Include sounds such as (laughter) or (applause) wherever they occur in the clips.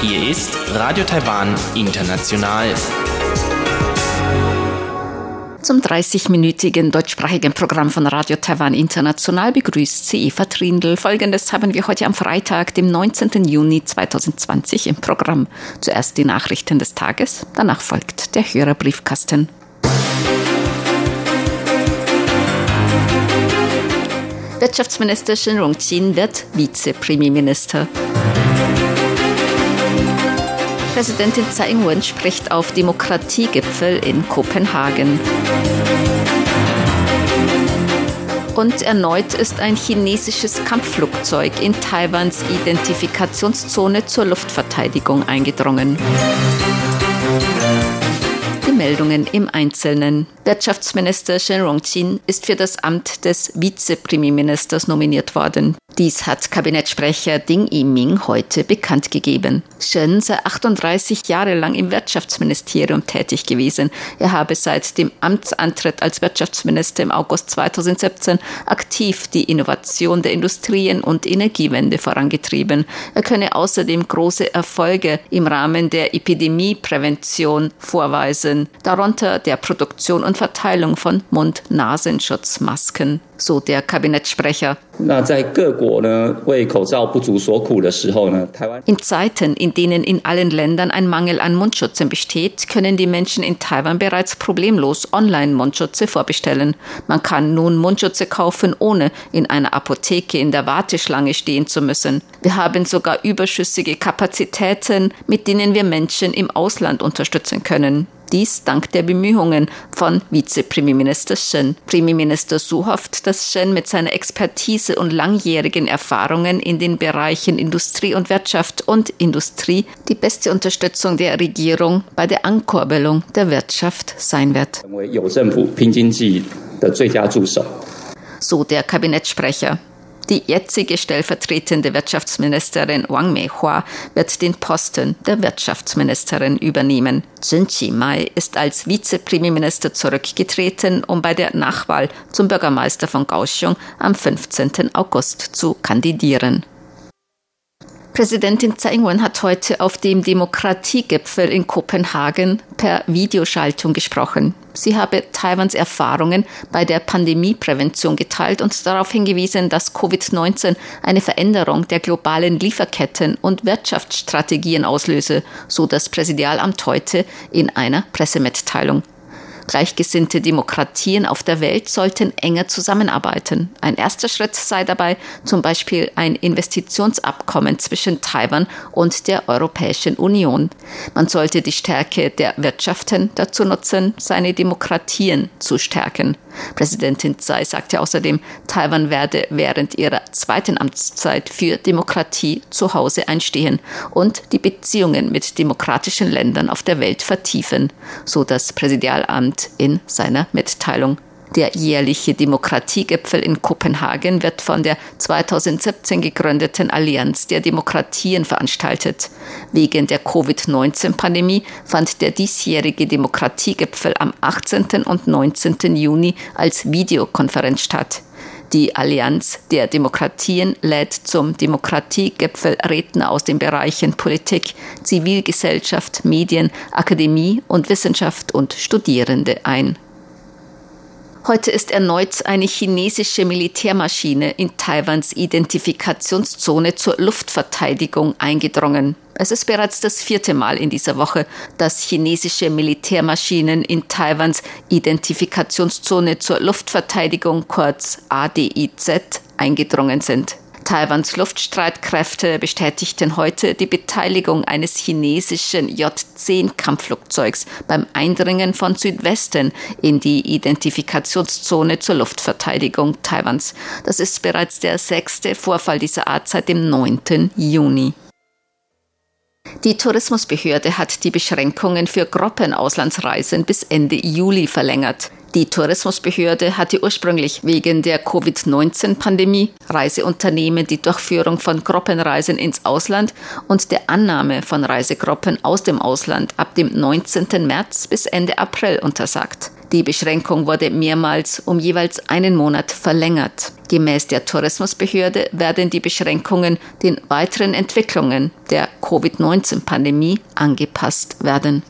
Hier ist Radio Taiwan International. Zum 30-minütigen deutschsprachigen Programm von Radio Taiwan International begrüßt sie Eva Trindl. Folgendes haben wir heute am Freitag, dem 19. Juni 2020 im Programm. Zuerst die Nachrichten des Tages, danach folgt der Hörerbriefkasten. Wirtschaftsminister Shen Rongqin wird Vizepremierminister. Präsidentin Tsai Ing-wen spricht auf Demokratiegipfel in Kopenhagen. Und erneut ist ein chinesisches Kampfflugzeug in Taiwans Identifikationszone zur Luftverteidigung eingedrungen. Meldungen im Einzelnen. Wirtschaftsminister Shen Rongqin ist für das Amt des Vizepremierministers nominiert worden. Dies hat Kabinettsprecher Ding Yiming heute bekannt gegeben. Shen sei 38 Jahre lang im Wirtschaftsministerium tätig gewesen. Er habe seit dem Amtsantritt als Wirtschaftsminister im August 2017 aktiv die Innovation der Industrien und Energiewende vorangetrieben. Er könne außerdem große Erfolge im Rahmen der Epidemieprävention vorweisen, darunter der Produktion und Verteilung von Mund-Nasenschutzmasken so der Kabinettssprecher. In Zeiten, in denen in allen Ländern ein Mangel an Mundschützen besteht, können die Menschen in Taiwan bereits problemlos Online-Mundschütze vorbestellen. Man kann nun Mundschütze kaufen, ohne in einer Apotheke in der Warteschlange stehen zu müssen. Wir haben sogar überschüssige Kapazitäten, mit denen wir Menschen im Ausland unterstützen können. Dies dank der Bemühungen von Vizepremierminister Shen. Premierminister Su hofft, dass Shen mit seiner Expertise und langjährigen Erfahrungen in den Bereichen Industrie und Wirtschaft und Industrie die beste Unterstützung der Regierung bei der Ankurbelung der Wirtschaft sein wird. So der Kabinettssprecher. Die jetzige stellvertretende Wirtschaftsministerin Wang Meihua wird den Posten der Wirtschaftsministerin übernehmen. Zhen Qimai ist als Vizepremierminister zurückgetreten, um bei der Nachwahl zum Bürgermeister von Kaohsiung am 15. August zu kandidieren. Präsidentin Tsai Ing-wen hat heute auf dem Demokratiegipfel in Kopenhagen per Videoschaltung gesprochen. Sie habe Taiwans Erfahrungen bei der Pandemieprävention geteilt und darauf hingewiesen, dass Covid-19 eine Veränderung der globalen Lieferketten und Wirtschaftsstrategien auslöse, so das Präsidialamt heute in einer Pressemitteilung. Gleichgesinnte Demokratien auf der Welt sollten enger zusammenarbeiten. Ein erster Schritt sei dabei zum Beispiel ein Investitionsabkommen zwischen Taiwan und der Europäischen Union. Man sollte die Stärke der Wirtschaften dazu nutzen, seine Demokratien zu stärken. Präsidentin Tsai sagte außerdem, Taiwan werde während ihrer zweiten Amtszeit für Demokratie zu Hause einstehen und die Beziehungen mit demokratischen Ländern auf der Welt vertiefen, so das Präsidialamt in seiner Mitteilung. Der jährliche Demokratiegipfel in Kopenhagen wird von der 2017 gegründeten Allianz der Demokratien veranstaltet. Wegen der Covid-19-Pandemie fand der diesjährige Demokratiegipfel am 18. und 19. Juni als Videokonferenz statt. Die Allianz der Demokratien lädt zum Demokratiegipfel Redner aus den Bereichen Politik, Zivilgesellschaft, Medien, Akademie und Wissenschaft und Studierende ein. Heute ist erneut eine chinesische Militärmaschine in Taiwans Identifikationszone zur Luftverteidigung eingedrungen. Es ist bereits das vierte Mal in dieser Woche, dass chinesische Militärmaschinen in Taiwans Identifikationszone zur Luftverteidigung kurz ADIZ eingedrungen sind. Taiwans Luftstreitkräfte bestätigten heute die Beteiligung eines chinesischen J-10-Kampfflugzeugs beim Eindringen von Südwesten in die Identifikationszone zur Luftverteidigung Taiwans. Das ist bereits der sechste Vorfall dieser Art seit dem 9. Juni. Die Tourismusbehörde hat die Beschränkungen für Gruppenauslandsreisen bis Ende Juli verlängert. Die Tourismusbehörde hatte ursprünglich wegen der Covid-19-Pandemie Reiseunternehmen die Durchführung von Gruppenreisen ins Ausland und der Annahme von Reisegruppen aus dem Ausland ab dem 19. März bis Ende April untersagt. Die Beschränkung wurde mehrmals um jeweils einen Monat verlängert. Gemäß der Tourismusbehörde werden die Beschränkungen den weiteren Entwicklungen der Covid-19-Pandemie angepasst werden.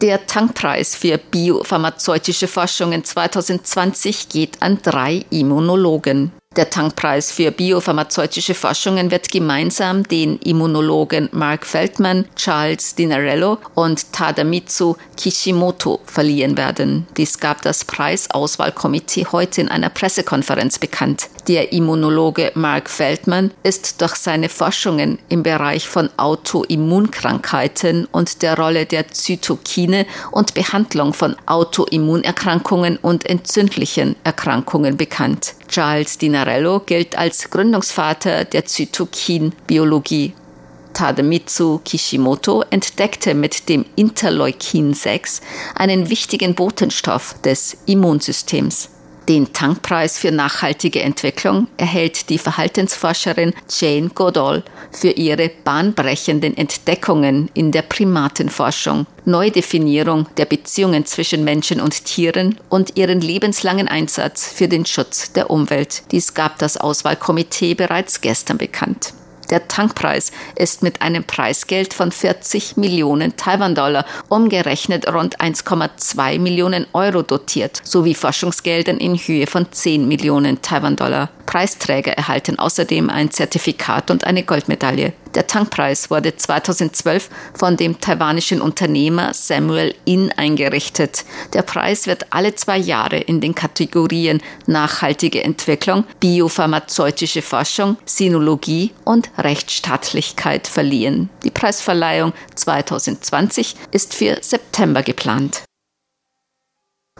Der Tankpreis für biopharmazeutische Forschungen 2020 geht an drei Immunologen. Der Tankpreis für biopharmazeutische Forschungen wird gemeinsam den Immunologen Mark Feldman, Charles Dinarello und Tadamitsu Kishimoto verliehen werden. Dies gab das Preisauswahlkomitee heute in einer Pressekonferenz bekannt. Der Immunologe Mark Feldman ist durch seine Forschungen im Bereich von Autoimmunkrankheiten und der Rolle der Zytokine und Behandlung von Autoimmunerkrankungen und entzündlichen Erkrankungen bekannt. Charles Dinarello gilt als Gründungsvater der Zytokinbiologie. Tademitsu Kishimoto entdeckte mit dem Interleukin 6 einen wichtigen Botenstoff des Immunsystems. Den Tankpreis für nachhaltige Entwicklung erhält die Verhaltensforscherin Jane Goodall für ihre bahnbrechenden Entdeckungen in der Primatenforschung, Neudefinierung der Beziehungen zwischen Menschen und Tieren und ihren lebenslangen Einsatz für den Schutz der Umwelt. Dies gab das Auswahlkomitee bereits gestern bekannt. Der Tankpreis ist mit einem Preisgeld von 40 Millionen Taiwan-Dollar, umgerechnet rund 1,2 Millionen Euro dotiert, sowie Forschungsgeldern in Höhe von 10 Millionen Taiwan-Dollar. Preisträger erhalten außerdem ein Zertifikat und eine Goldmedaille. Der Tankpreis wurde 2012 von dem taiwanischen Unternehmer Samuel In eingerichtet. Der Preis wird alle zwei Jahre in den Kategorien nachhaltige Entwicklung, biopharmazeutische Forschung, Sinologie und Rechtsstaatlichkeit verliehen. Die Preisverleihung 2020 ist für September geplant.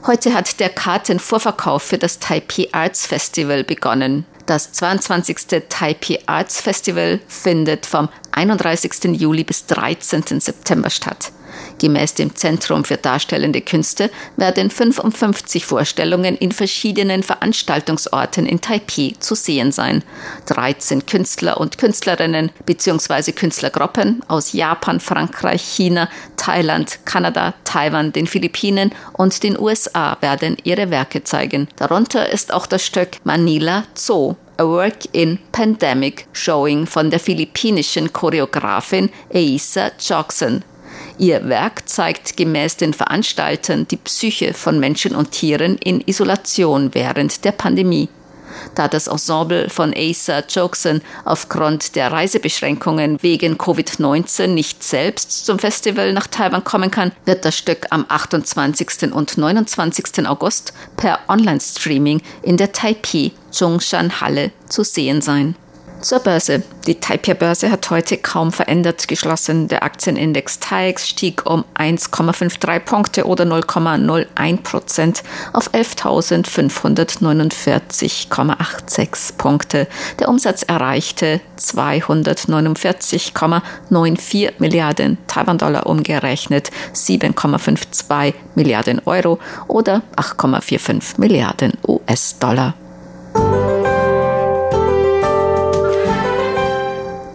Heute hat der Kartenvorverkauf für das Taipei Arts Festival begonnen. Das 22. Taipei Arts Festival findet vom 31. Juli bis 13. September statt. Gemäß dem Zentrum für Darstellende Künste werden 55 Vorstellungen in verschiedenen Veranstaltungsorten in Taipei zu sehen sein. 13 Künstler und Künstlerinnen bzw. Künstlergruppen aus Japan, Frankreich, China, Thailand, Kanada, Taiwan, den Philippinen und den USA werden ihre Werke zeigen. Darunter ist auch das Stück Manila Zoo A Work in Pandemic Showing von der philippinischen Choreografin Eisa Jackson. Ihr Werk zeigt gemäß den Veranstaltern die Psyche von Menschen und Tieren in Isolation während der Pandemie. Da das Ensemble von Asa Jokson aufgrund der Reisebeschränkungen wegen Covid-19 nicht selbst zum Festival nach Taiwan kommen kann, wird das Stück am 28. und 29. August per Online-Streaming in der Taipei Zhongshan Halle zu sehen sein. Zur Börse. Die Taipei-Börse hat heute kaum verändert geschlossen. Der Aktienindex TAIX stieg um 1,53 Punkte oder 0,01 Prozent auf 11.549,86 Punkte. Der Umsatz erreichte 249,94 Milliarden Taiwan-Dollar umgerechnet, 7,52 Milliarden Euro oder 8,45 Milliarden US-Dollar.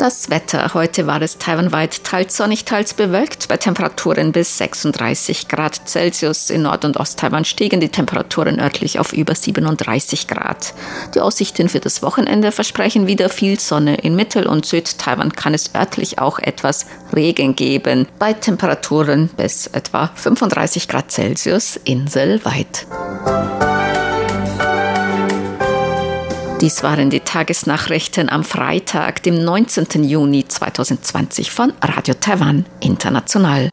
Das Wetter. Heute war es taiwanweit teils sonnig, teils bewölkt, bei Temperaturen bis 36 Grad Celsius. In Nord- und Osttaiwan stiegen die Temperaturen örtlich auf über 37 Grad. Die Aussichten für das Wochenende versprechen wieder viel Sonne. In Mittel- und Südtaiwan kann es örtlich auch etwas Regen geben, bei Temperaturen bis etwa 35 Grad Celsius inselweit. Dies waren die Tagesnachrichten am Freitag, dem 19. Juni 2020 von Radio Taiwan International.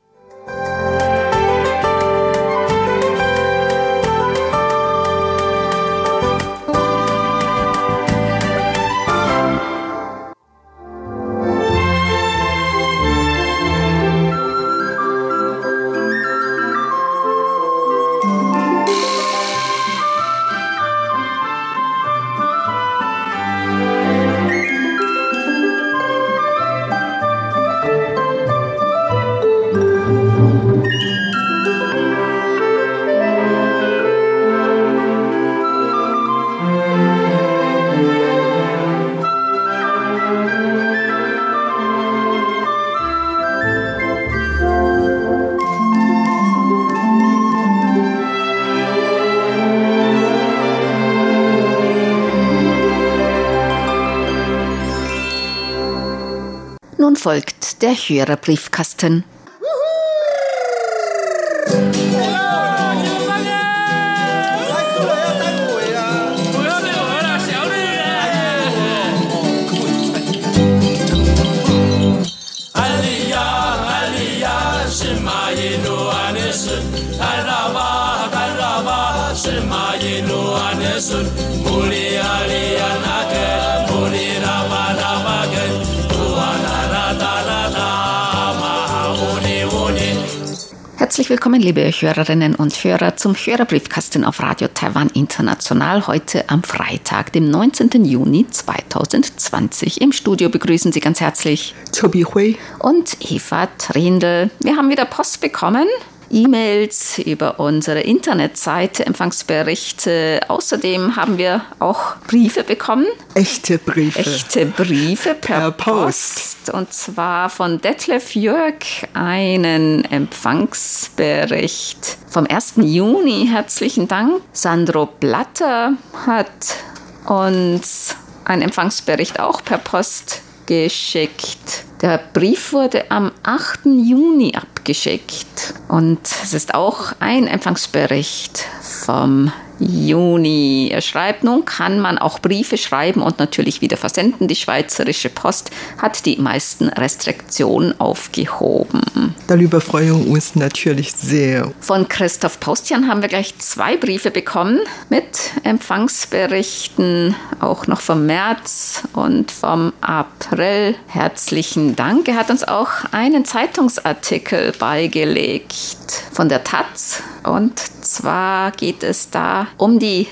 Folgt Herzlich willkommen, liebe Hörerinnen und Hörer, zum Hörerbriefkasten auf Radio Taiwan International heute am Freitag, dem 19. Juni 2020. Im Studio begrüßen Sie ganz herzlich Chobi Hui und Eva Trindl. Wir haben wieder Post bekommen E-Mails, über unsere Internetseite, Empfangsberichte. Außerdem haben wir auch Briefe bekommen. Echte Briefe. Echte Briefe per, per Post. Post. Und zwar von Detlef Jörg einen Empfangsbericht vom 1. Juni. Herzlichen Dank. Sandro Blatter hat uns einen Empfangsbericht auch per Post geschickt. Der Brief wurde am 8. Juni abgeschickt und es ist auch ein Empfangsbericht vom Juni. Er schreibt, nun kann man auch Briefe schreiben und natürlich wieder versenden. Die Schweizerische Post hat die meisten Restriktionen aufgehoben. Darüber freuen wir uns natürlich sehr. Von Christoph Postian haben wir gleich zwei Briefe bekommen mit Empfangsberichten, auch noch vom März und vom April. Herzlichen Dank. Er hat uns auch einen Zeitungsartikel beigelegt von der Taz und zwar geht es da um die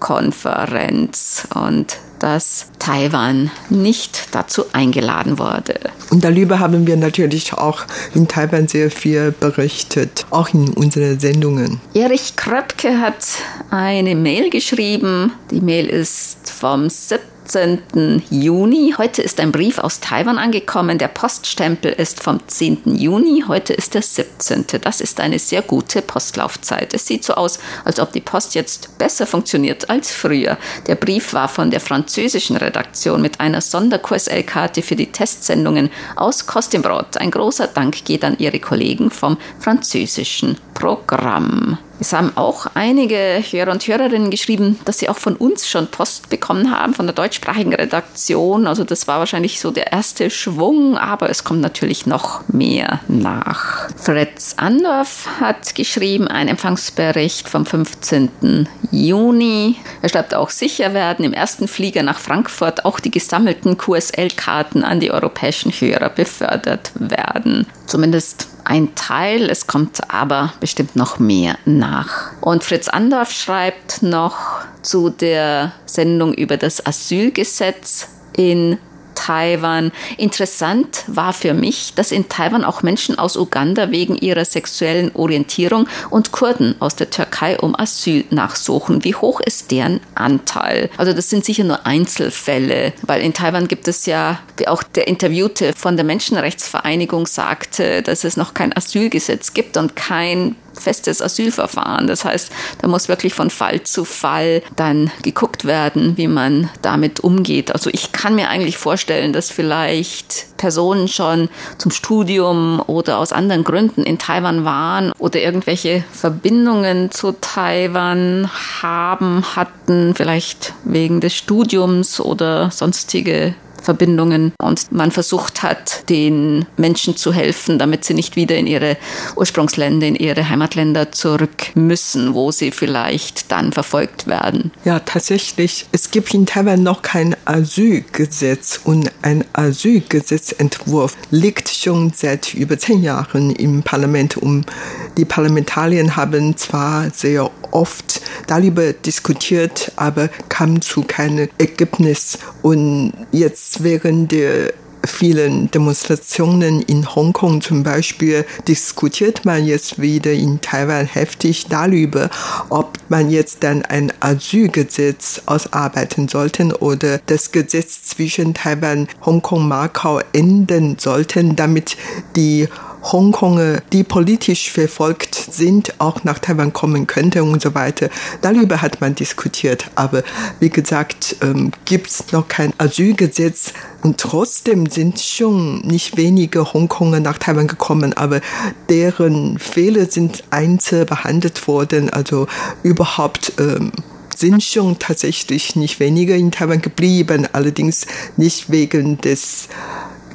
WHO-Konferenz und dass Taiwan nicht dazu eingeladen wurde. Und darüber haben wir natürlich auch in Taiwan sehr viel berichtet, auch in unseren Sendungen. Erich Kröpke hat eine Mail geschrieben. Die Mail ist vom 7. 14. Juni. Heute ist ein Brief aus Taiwan angekommen. Der Poststempel ist vom 10. Juni. Heute ist der 17. Das ist eine sehr gute Postlaufzeit. Es sieht so aus, als ob die Post jetzt besser funktioniert als früher. Der Brief war von der französischen Redaktion mit einer Sonder-QSL-Karte für die Testsendungen aus Kostimbrot. Ein großer Dank geht an Ihre Kollegen vom französischen Programm. Es haben auch einige Hörer und Hörerinnen geschrieben, dass sie auch von uns schon Post bekommen haben, von der deutschsprachigen Redaktion. Also das war wahrscheinlich so der erste Schwung, aber es kommt natürlich noch mehr nach. Fritz Andorf hat geschrieben, ein Empfangsbericht vom 15. Juni. Er schreibt auch, sicher werden im ersten Flieger nach Frankfurt auch die gesammelten QSL-Karten an die europäischen Hörer befördert werden. Zumindest ein Teil, es kommt aber bestimmt noch mehr nach. Und Fritz Andorf schreibt noch zu der Sendung über das Asylgesetz in Taiwan. Interessant war für mich, dass in Taiwan auch Menschen aus Uganda wegen ihrer sexuellen Orientierung und Kurden aus der Türkei um Asyl nachsuchen. Wie hoch ist deren Anteil? Also das sind sicher nur Einzelfälle, weil in Taiwan gibt es ja, wie auch der Interviewte von der Menschenrechtsvereinigung sagte, dass es noch kein Asylgesetz gibt und kein festes Asylverfahren. Das heißt, da muss wirklich von Fall zu Fall dann geguckt werden, wie man damit umgeht. Also ich kann mir eigentlich vorstellen, dass vielleicht Personen schon zum Studium oder aus anderen Gründen in Taiwan waren oder irgendwelche Verbindungen zu Taiwan haben, hatten, vielleicht wegen des Studiums oder sonstige Verbindungen und man versucht hat, den Menschen zu helfen, damit sie nicht wieder in ihre Ursprungsländer, in ihre Heimatländer zurück müssen, wo sie vielleicht dann verfolgt werden. Ja, tatsächlich. Es gibt in Taiwan noch kein Asylgesetz und ein Asylgesetzentwurf liegt schon seit über zehn Jahren im Parlament und die Parlamentarier haben zwar sehr oft darüber diskutiert, aber kam zu keinem Ergebnis. Und jetzt während der vielen Demonstrationen in Hongkong zum Beispiel diskutiert man jetzt wieder in Taiwan heftig darüber, ob man jetzt dann ein Asylgesetz ausarbeiten sollte oder das Gesetz zwischen Taiwan, Hongkong, Macau ändern sollten, damit die Hongkonger, die politisch verfolgt sind, auch nach Taiwan kommen könnten und so weiter. Darüber hat man diskutiert. Aber wie gesagt, ähm, gibt es noch kein Asylgesetz. Und trotzdem sind schon nicht wenige Hongkonger nach Taiwan gekommen, aber deren Fehler sind einzeln behandelt worden. Also überhaupt ähm, sind schon tatsächlich nicht weniger in Taiwan geblieben, allerdings nicht wegen des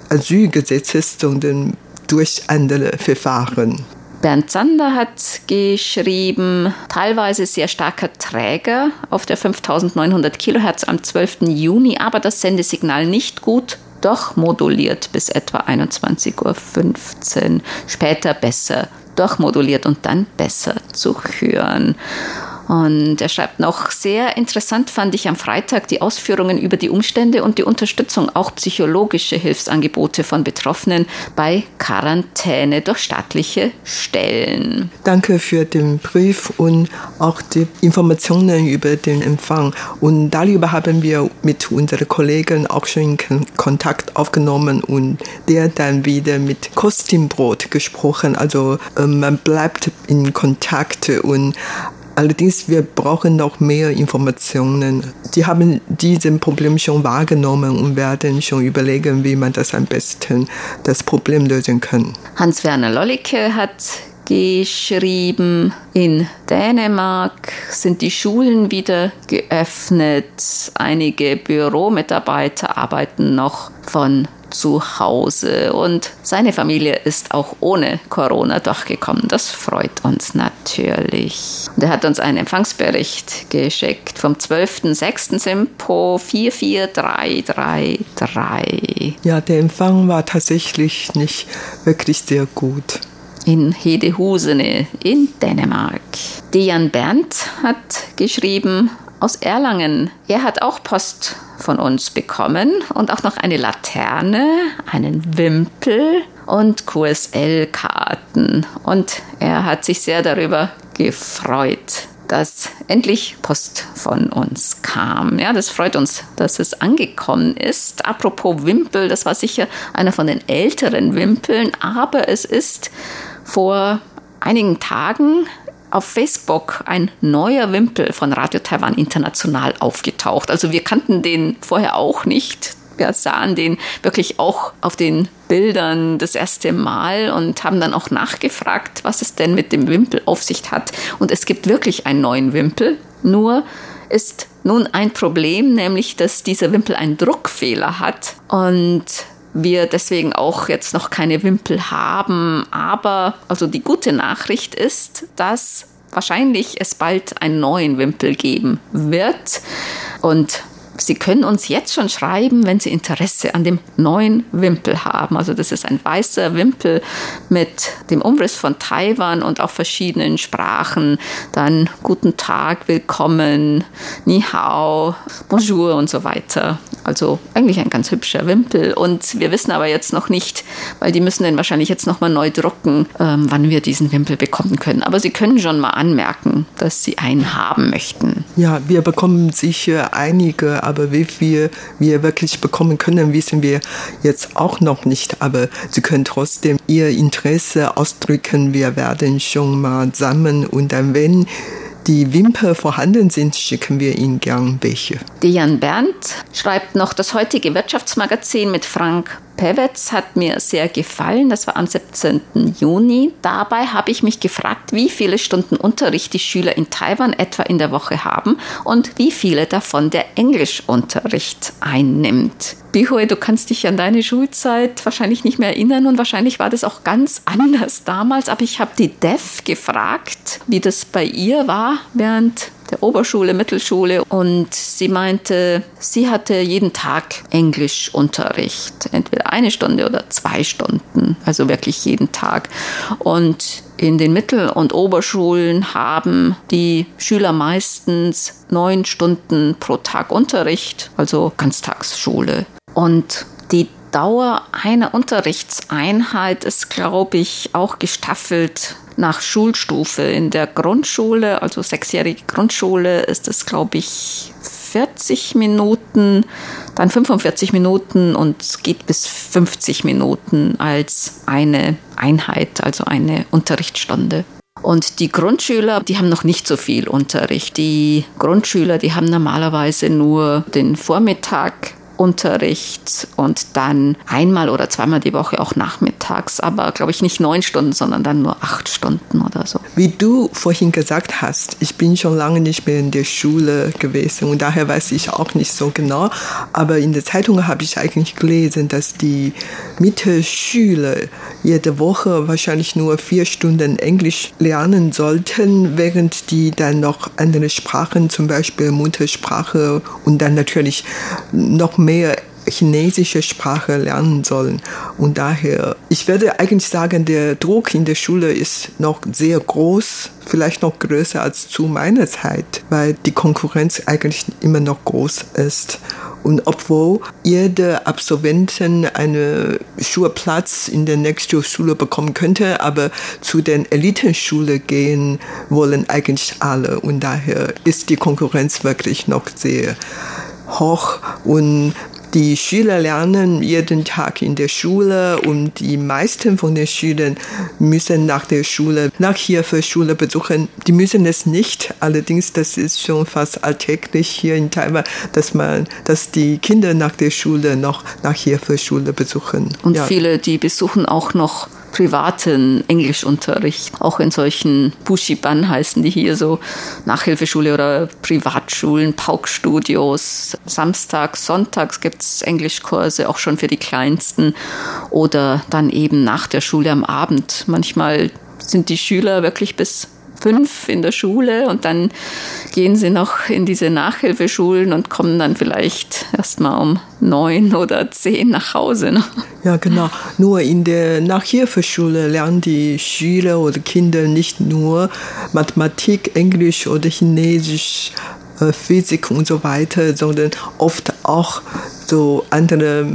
Asylgesetzes, sondern durch andere Verfahren. Bernd Sander hat geschrieben, teilweise sehr starker Träger auf der 5900 Kilohertz am 12. Juni, aber das Sendesignal nicht gut, doch moduliert bis etwa 21.15 Uhr. Später besser durchmoduliert und dann besser zu hören. Und er schreibt noch, sehr interessant fand ich am Freitag die Ausführungen über die Umstände und die Unterstützung, auch psychologische Hilfsangebote von Betroffenen bei Quarantäne durch staatliche Stellen. Danke für den Brief und auch die Informationen über den Empfang. Und darüber haben wir mit unseren Kollegen auch schon Kontakt aufgenommen und der dann wieder mit Kostümbrot gesprochen. Also äh, man bleibt in Kontakt und Allerdings, wir brauchen noch mehr Informationen. Die haben dieses Problem schon wahrgenommen und werden schon überlegen, wie man das am besten das Problem lösen kann. Hans-Werner Lollicke hat geschrieben, in Dänemark sind die Schulen wieder geöffnet. Einige Büromitarbeiter arbeiten noch von zu Hause und seine Familie ist auch ohne Corona durchgekommen. Das freut uns natürlich. Und er hat uns einen Empfangsbericht geschickt vom 12.06. Simpo 44333. Ja, der Empfang war tatsächlich nicht wirklich sehr gut in Hedehusene in Dänemark. Dejan Berndt hat geschrieben, aus Erlangen. Er hat auch Post von uns bekommen und auch noch eine Laterne, einen Wimpel und QSL-Karten. Und er hat sich sehr darüber gefreut, dass endlich Post von uns kam. Ja, das freut uns, dass es angekommen ist. Apropos Wimpel, das war sicher einer von den älteren Wimpeln, aber es ist vor einigen Tagen auf Facebook ein neuer Wimpel von Radio Taiwan International aufgetaucht. Also wir kannten den vorher auch nicht. Wir sahen den wirklich auch auf den Bildern das erste Mal und haben dann auch nachgefragt, was es denn mit dem Wimpel auf sich hat. Und es gibt wirklich einen neuen Wimpel. Nur ist nun ein Problem, nämlich dass dieser Wimpel einen Druckfehler hat und wir deswegen auch jetzt noch keine Wimpel haben. Aber also die gute Nachricht ist, dass wahrscheinlich es bald einen neuen Wimpel geben wird. Und Sie können uns jetzt schon schreiben, wenn Sie Interesse an dem neuen Wimpel haben. Also das ist ein weißer Wimpel mit dem Umriss von Taiwan und auch verschiedenen Sprachen. Dann guten Tag, willkommen, ni hao, bonjour und so weiter. Also eigentlich ein ganz hübscher Wimpel. Und wir wissen aber jetzt noch nicht, weil die müssen den wahrscheinlich jetzt nochmal neu drucken, ähm, wann wir diesen Wimpel bekommen können. Aber Sie können schon mal anmerken, dass Sie einen haben möchten. Ja, wir bekommen sicher einige aber wie viel wir wirklich bekommen können, wissen wir jetzt auch noch nicht. Aber Sie können trotzdem Ihr Interesse ausdrücken. Wir werden schon mal sammeln und dann, wenn die Wimper vorhanden sind, schicken wir Ihnen gern welche. Diane Berndt schreibt noch, das heutige Wirtschaftsmagazin mit Frank Pewetz hat mir sehr gefallen. Das war am 17. Juni. Dabei habe ich mich gefragt, wie viele Stunden Unterricht die Schüler in Taiwan etwa in der Woche haben und wie viele davon der Englischunterricht einnimmt. Bihui, du kannst dich an deine Schulzeit wahrscheinlich nicht mehr erinnern und wahrscheinlich war das auch ganz (laughs) anders damals. Aber ich habe die Dev gefragt, wie das bei ihr war während der Oberschule, Mittelschule und sie meinte, sie hatte jeden Tag Englischunterricht, entweder eine Stunde oder zwei Stunden, also wirklich jeden Tag. Und in den Mittel- und Oberschulen haben die Schüler meistens neun Stunden pro Tag Unterricht, also Ganztagsschule. Und die Dauer einer Unterrichtseinheit ist, glaube ich, auch gestaffelt nach Schulstufe. In der Grundschule, also sechsjährige Grundschule, ist es, glaube ich, 40 Minuten, dann 45 Minuten und geht bis 50 Minuten als eine Einheit, also eine Unterrichtsstunde. Und die Grundschüler, die haben noch nicht so viel Unterricht. Die Grundschüler, die haben normalerweise nur den Vormittag Unterricht und dann einmal oder zweimal die Woche auch nachmittags, aber glaube ich nicht neun Stunden, sondern dann nur acht Stunden oder so. Wie du vorhin gesagt hast, ich bin schon lange nicht mehr in der Schule gewesen und daher weiß ich auch nicht so genau, aber in der Zeitung habe ich eigentlich gelesen, dass die Mittelschüler jede Woche wahrscheinlich nur vier Stunden Englisch lernen sollten, während die dann noch andere Sprachen, zum Beispiel Muttersprache und dann natürlich noch mehr chinesische Sprache lernen sollen. Und daher, ich werde eigentlich sagen, der Druck in der Schule ist noch sehr groß, vielleicht noch größer als zu meiner Zeit, weil die Konkurrenz eigentlich immer noch groß ist. Und obwohl jeder Absolventen einen Schulplatz in der nächsten Schule bekommen könnte, aber zu den Elitenschule gehen wollen eigentlich alle. Und daher ist die Konkurrenz wirklich noch sehr hoch und die Schüler lernen jeden Tag in der Schule und die meisten von den Schülern müssen nach der Schule Nachhilfeschule besuchen. Die müssen es nicht. Allerdings, das ist schon fast alltäglich hier in Taiwan, dass man, dass die Kinder nach der Schule noch Nachhilfeschule besuchen. Und ja. viele, die besuchen auch noch privaten Englischunterricht, auch in solchen Bushiban heißen die hier so Nachhilfeschule oder Privatschulen, Paukstudios. Samstags, sonntags gibt es Englischkurse, auch schon für die Kleinsten oder dann eben nach der Schule am Abend. Manchmal sind die Schüler wirklich bis fünf in der Schule und dann gehen sie noch in diese Nachhilfeschulen und kommen dann vielleicht erst mal um neun oder zehn nach Hause. Ne? Ja, genau. Nur in der Nachhilfeschule lernen die Schüler oder Kinder nicht nur Mathematik, Englisch oder Chinesisch, äh, Physik und so weiter, sondern oft auch so andere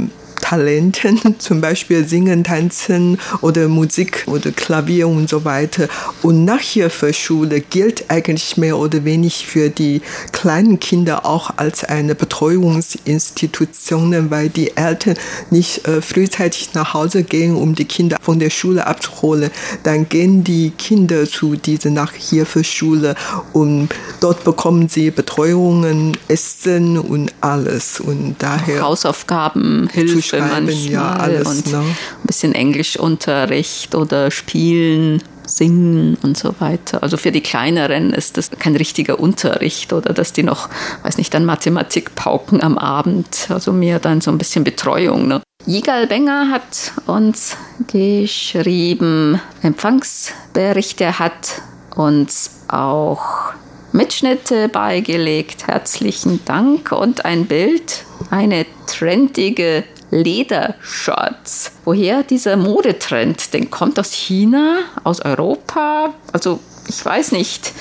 Talenten, (laughs) zum Beispiel Singen, Tanzen oder Musik oder Klavier und so weiter. Und Nachhilfeschule gilt eigentlich mehr oder weniger für die kleinen Kinder auch als eine Betreuungsinstitution, weil die Eltern nicht äh, frühzeitig nach Hause gehen, um die Kinder von der Schule abzuholen. Dann gehen die Kinder zu dieser Nachhilfeschule und dort bekommen sie Betreuungen, Essen und alles. Und daher Hausaufgaben, Hilfe manchmal ja, alles, und ne? ein bisschen Englischunterricht oder Spielen singen und so weiter. Also für die Kleineren ist das kein richtiger Unterricht oder dass die noch, weiß nicht, dann Mathematik pauken am Abend. Also mehr dann so ein bisschen Betreuung. Ne? Yigal Benger hat uns geschrieben, Empfangsberichte hat uns auch Mitschnitte beigelegt. Herzlichen Dank und ein Bild, eine trendige Ledershorts. Woher dieser Modetrend? Den kommt aus China, aus Europa. Also ich weiß nicht.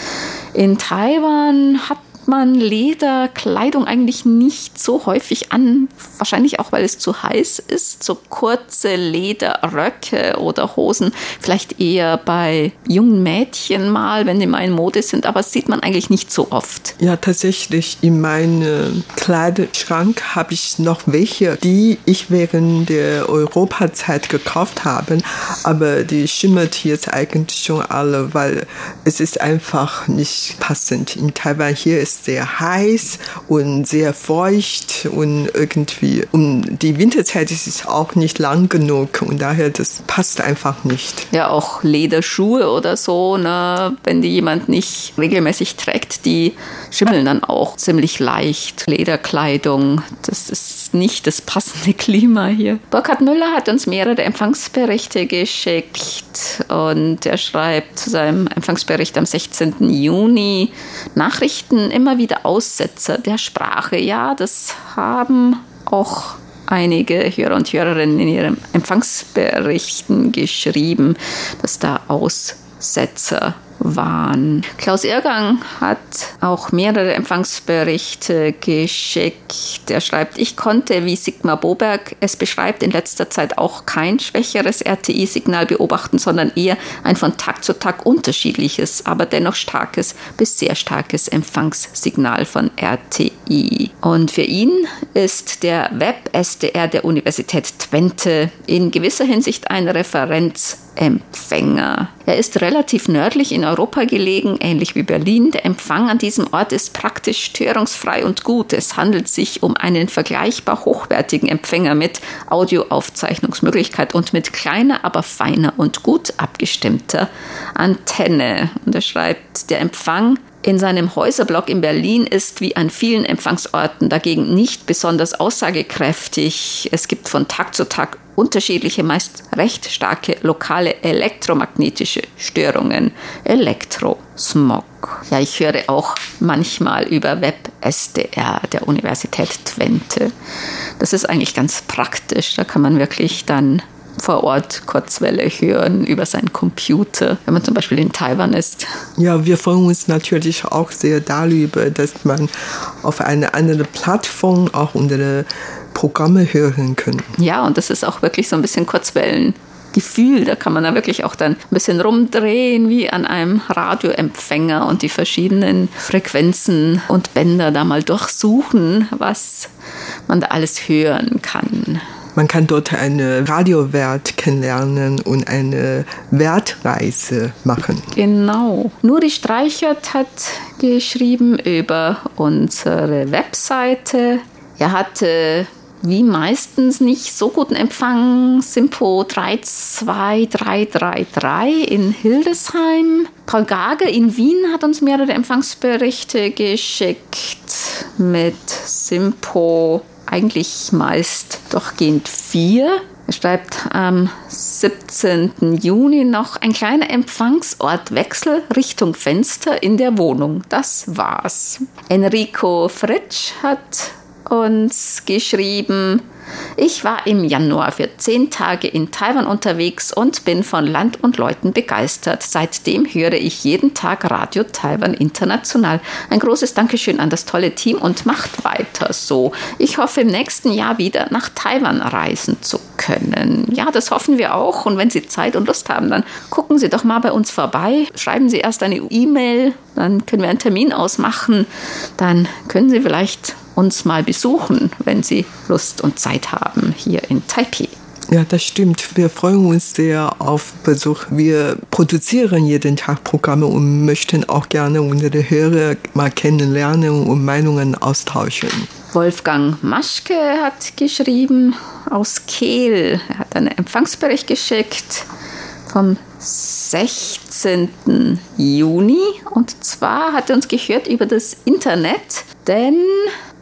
In Taiwan hat man Lederkleidung eigentlich nicht so häufig an. Wahrscheinlich auch, weil es zu heiß ist. So kurze Lederröcke oder Hosen. Vielleicht eher bei jungen Mädchen mal, wenn die mal in Mode sind. Aber das sieht man eigentlich nicht so oft. Ja, tatsächlich. In meinem Kleiderschrank habe ich noch welche, die ich während der Europazeit gekauft habe. Aber die schimmert jetzt eigentlich schon alle, weil es ist einfach nicht passend. In Taiwan hier ist sehr heiß und sehr feucht und irgendwie um die Winterzeit ist es auch nicht lang genug und daher das passt einfach nicht. Ja, auch Lederschuhe oder so, ne, wenn die jemand nicht regelmäßig trägt, die schimmeln dann auch ziemlich leicht. Lederkleidung, das ist nicht das passende Klima hier. Burkhard Müller hat uns mehrere Empfangsberichte geschickt und er schreibt zu seinem Empfangsbericht am 16. Juni Nachrichten immer wieder Aussetzer der Sprache. Ja, das haben auch einige Hörer und Hörerinnen in ihren Empfangsberichten geschrieben, dass da Aussetzer waren. Klaus Irgang hat auch mehrere Empfangsberichte geschickt. Er schreibt, ich konnte, wie Sigmar Boberg es beschreibt, in letzter Zeit auch kein schwächeres RTI-Signal beobachten, sondern eher ein von Tag zu Tag unterschiedliches, aber dennoch starkes bis sehr starkes Empfangssignal von RTI. Und für ihn ist der Web-SDR der Universität Twente in gewisser Hinsicht ein Referenzempfänger. Er ist relativ nördlich in Europa gelegen, ähnlich wie Berlin. Der Empfang an diesem Ort ist praktisch störungsfrei und gut. Es handelt sich um einen vergleichbar hochwertigen Empfänger mit Audioaufzeichnungsmöglichkeit und mit kleiner, aber feiner und gut abgestimmter Antenne. Und er schreibt, der Empfang in seinem Häuserblock in Berlin ist wie an vielen Empfangsorten dagegen nicht besonders aussagekräftig. Es gibt von Tag zu Tag unterschiedliche, meist recht starke lokale elektromagnetische Störungen. Elektrosmog. Ja, ich höre auch manchmal über Web-SDR der Universität Twente. Das ist eigentlich ganz praktisch. Da kann man wirklich dann vor Ort Kurzwelle hören über seinen Computer, wenn man zum Beispiel in Taiwan ist. Ja, wir freuen uns natürlich auch sehr darüber, dass man auf einer anderen Plattform auch unsere Programme hören kann. Ja, und das ist auch wirklich so ein bisschen Kurzwellen. Gefühl. Da kann man da wirklich auch dann ein bisschen rumdrehen wie an einem Radioempfänger und die verschiedenen Frequenzen und Bänder da mal durchsuchen, was man da alles hören kann. Man kann dort eine Radiowert kennenlernen und eine Wertreise machen. Genau. Nuri Streichert hat geschrieben über unsere Webseite. Er hatte wie meistens nicht so guten Empfang. Simpo 32333 in Hildesheim. Paul Gage in Wien hat uns mehrere Empfangsberichte geschickt mit Simpo eigentlich meist durchgehend vier. Er schreibt am 17. Juni noch ein kleiner Empfangsort Wechsel Richtung Fenster in der Wohnung. Das war's. Enrico Fritsch hat uns geschrieben, ich war im Januar für zehn Tage in Taiwan unterwegs und bin von Land und Leuten begeistert. Seitdem höre ich jeden Tag Radio Taiwan International. Ein großes Dankeschön an das tolle Team und macht weiter so. Ich hoffe im nächsten Jahr wieder nach Taiwan reisen zu können. Ja, das hoffen wir auch. Und wenn Sie Zeit und Lust haben, dann gucken Sie doch mal bei uns vorbei. Schreiben Sie erst eine E-Mail, dann können wir einen Termin ausmachen. Dann können Sie vielleicht uns mal besuchen, wenn Sie Lust und Zeit haben hier in Taipei. Ja, das stimmt. Wir freuen uns sehr auf Besuch. Wir produzieren jeden Tag Programme und möchten auch gerne unsere Hörer mal kennenlernen und Meinungen austauschen. Wolfgang Maschke hat geschrieben aus Kehl. Er hat einen Empfangsbericht geschickt vom 16. Juni. Und zwar hat er uns gehört über das Internet, denn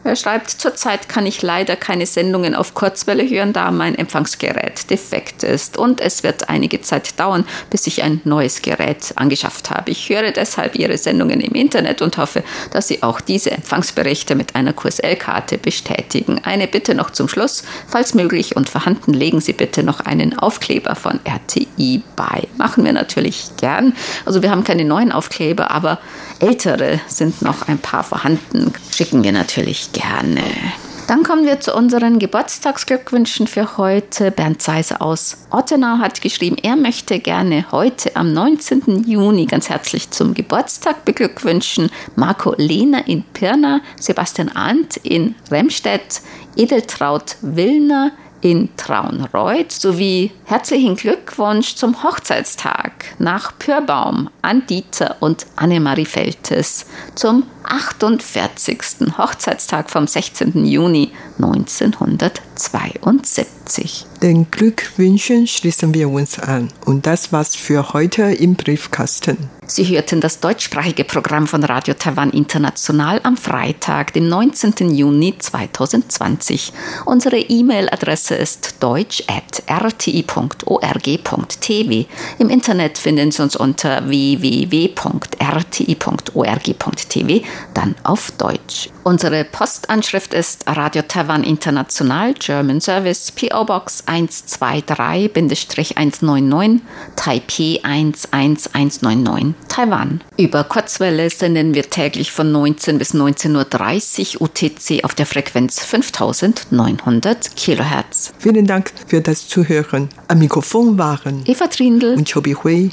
er schreibt, zurzeit kann ich leider keine Sendungen auf Kurzwelle hören, da mein Empfangsgerät defekt ist. Und es wird einige Zeit dauern, bis ich ein neues Gerät angeschafft habe. Ich höre deshalb Ihre Sendungen im Internet und hoffe, dass Sie auch diese Empfangsberichte mit einer QSL-Karte bestätigen. Eine Bitte noch zum Schluss. Falls möglich und vorhanden, legen Sie bitte noch einen Aufkleber von RTI bei. Machen wir natürlich gern. Also wir haben keine neuen Aufkleber, aber ältere sind noch ein paar vorhanden. Schicken wir natürlich gerne. Dann kommen wir zu unseren Geburtstagsglückwünschen für heute. Bernd Seiser aus Ottenau hat geschrieben, er möchte gerne heute am 19. Juni ganz herzlich zum Geburtstag beglückwünschen Marco Lehner in Pirna, Sebastian Arndt in Remstedt, Edeltraut Willner in Traunreuth sowie herzlichen Glückwunsch zum Hochzeitstag nach Pürbaum an Dieter und Annemarie Feltes zum 48. Hochzeitstag vom 16. Juni 1972. Den Glückwünschen schließen wir uns an. Und das war's für heute im Briefkasten. Sie hörten das deutschsprachige Programm von Radio Taiwan International am Freitag, dem 19. Juni 2020. Unsere E-Mail-Adresse ist deutsch.rti.org.tv. rti.org.tv. Im Internet finden Sie uns unter www.rti.org.tv, dann auf Deutsch. Unsere Postanschrift ist Radio Taiwan International German Service PO Box 123-199 Taipei 11199 Taiwan. Über Kurzwelle senden wir täglich von 19 bis 19.30 Uhr UTC auf der Frequenz 5900 kHz. Vielen Dank für das Zuhören. Am Mikrofon waren Eva Trindl und Chobi Hui.